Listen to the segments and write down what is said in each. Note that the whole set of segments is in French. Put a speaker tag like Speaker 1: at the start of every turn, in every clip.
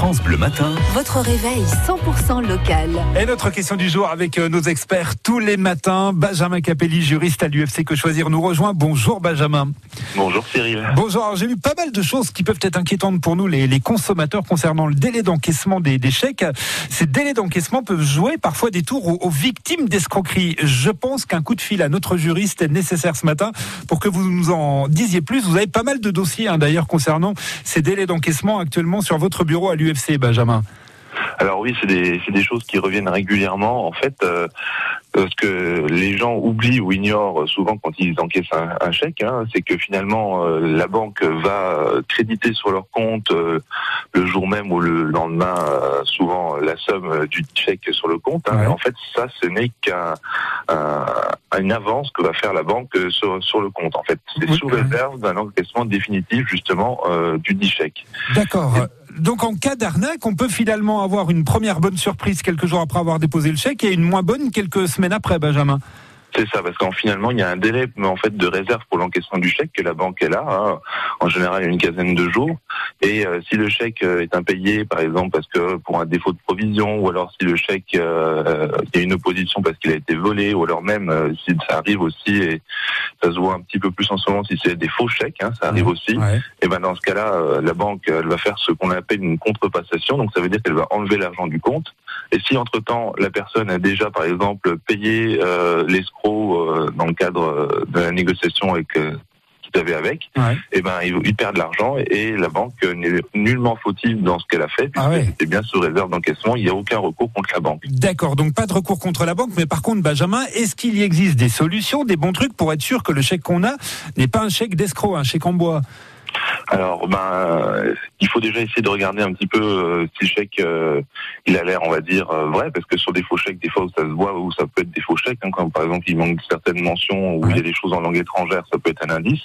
Speaker 1: France Bleu Matin.
Speaker 2: Votre réveil 100% local.
Speaker 3: Et notre question du jour avec euh, nos experts tous les matins. Benjamin Capelli, juriste à l'UFC Que Choisir, nous rejoint. Bonjour Benjamin.
Speaker 4: Bonjour Cyril.
Speaker 3: Bonjour. Alors, J'ai vu pas mal de choses qui peuvent être inquiétantes pour nous, les, les consommateurs, concernant le délai d'encaissement des, des chèques. Ces délais d'encaissement peuvent jouer parfois des tours aux, aux victimes d'escroquerie. Je pense qu'un coup de fil à notre juriste est nécessaire ce matin pour que vous nous en disiez plus. Vous avez pas mal de dossiers hein, d'ailleurs concernant ces délais d'encaissement actuellement sur votre bureau à l'UFC, Benjamin.
Speaker 4: Alors oui, c'est des, des choses qui reviennent régulièrement. En fait, euh, ce que les gens oublient ou ignorent souvent quand ils encaissent un, un chèque, hein, c'est que finalement euh, la banque va créditer sur leur compte euh, le jour même ou le lendemain souvent la somme du chèque sur le compte. hein.
Speaker 3: Ouais.
Speaker 4: En fait, ça, ce n'est qu'un un- une avance que va faire la banque sur, sur le compte. En fait, c'est
Speaker 3: Oui,
Speaker 4: sous réserve d'un encaissement définitif justement du dit chèque.
Speaker 3: D'accord. Donc en cas d'arnaque, on peut finalement avoir une première bonne surprise quelques jours après avoir déposé le chèque et une moins bonne quelques semaines après, Benjamin.
Speaker 4: C'est ça, parce qu'en finalement, il y a un délai en fait de réserve pour l'encaissement du chèque que la banque est là. hein. En général, il y a une quinzaine de jours. Et euh, si le chèque euh, est impayé, par exemple, parce que pour un défaut de provision, ou alors si le chèque, euh, il y a une opposition parce qu'il a été volé, ou alors même euh, si ça arrive aussi, et ça se voit un petit peu plus en ce moment si c'est des faux chèques, hein, ça arrive aussi.
Speaker 3: Ouais.
Speaker 4: Et ben dans ce cas-là, euh, la banque elle va faire ce qu'on appelle une contrepassation. Donc ça veut dire qu'elle va enlever l'argent du compte. Et si entre-temps la personne a déjà par exemple payé euh, l'escroc euh, dans le cadre euh, de la négociation avec euh, qu'il avait avec,
Speaker 3: Ouais.
Speaker 4: et ben il, il perd de l'argent et la banque n'est nullement fautive dans ce qu'elle a fait
Speaker 3: Ah ouais.
Speaker 4: c'était bien sous réserve d'encaissement. Il n'y a aucun recours contre la banque.
Speaker 3: D'accord, donc pas de recours contre la banque, mais par contre, Benjamin, est-ce qu'il y existe des solutions, des bons trucs pour être sûr que le chèque qu'on a n'est pas un chèque d'escroc, un chèque en bois?
Speaker 4: Alors, ben, il faut déjà essayer de regarder un petit peu euh, si le chèque, euh, il a l'air, on va dire, euh, vrai, parce que sur des faux chèques, des fois, ça se voit où ça peut être des faux chèques, hein, quand par exemple il manque certaines mentions ou il y a des choses en langue étrangère, ça peut être un indice.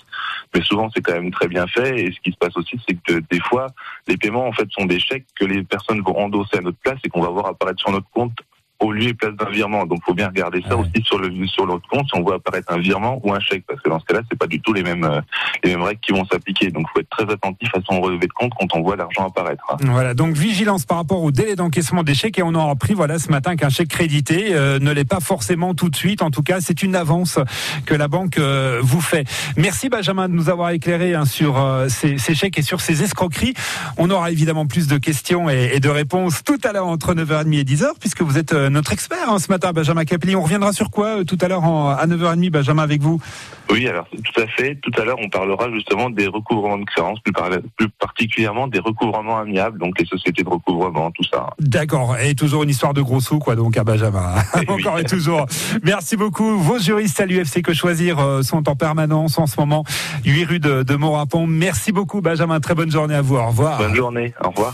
Speaker 4: Mais souvent, c'est quand même très bien fait. Et ce qui se passe aussi, c'est que des fois, les paiements, en fait, sont des chèques que les personnes vont endosser à notre place et qu'on va voir apparaître sur notre compte au lieu et place d'un virement. Donc, faut bien regarder ça
Speaker 3: Ouais.
Speaker 4: aussi sur le sur notre compte si on voit apparaître un virement ou un chèque, parce que dans ce cas-là, c'est pas du tout les mêmes euh, les mêmes règles qui vont s'appliquer. Donc, faut être très attentif à son relevé de compte quand on voit l'argent apparaître. hein.
Speaker 3: Voilà, donc vigilance par rapport au délai d'encaissement des chèques et on a appris voilà ce matin qu'un chèque crédité euh, ne l'est pas forcément tout de suite. En tout cas, c'est une avance que la banque euh, vous fait. Merci Benjamin de nous avoir éclairé hein, sur euh, ces, ces chèques et sur ces escroqueries. On aura évidemment plus de questions et, et de réponses tout à l'heure entre 9h30 et 10h puisque vous êtes notre expert hein, ce matin, Benjamin Capelli. On reviendra sur quoi euh, tout à l'heure à 9h30, Benjamin, avec vous?
Speaker 4: Oui, alors tout à fait. Tout à l'heure, on parlera justement des recouvrements de créances, plus, par- plus particulièrement des recouvrements amiables, donc les sociétés de recouvrement, tout ça.
Speaker 3: D'accord, et toujours une histoire de gros sous, quoi, donc à Benjamin.
Speaker 4: Eh oui.
Speaker 3: Encore et toujours. Merci beaucoup. Vos juristes à l'UFC que choisir euh, sont en permanence en ce moment. 8 rue de, de Morapon. Merci beaucoup, Benjamin. Très bonne journée à vous. Au revoir.
Speaker 4: Bonne journée. Au revoir.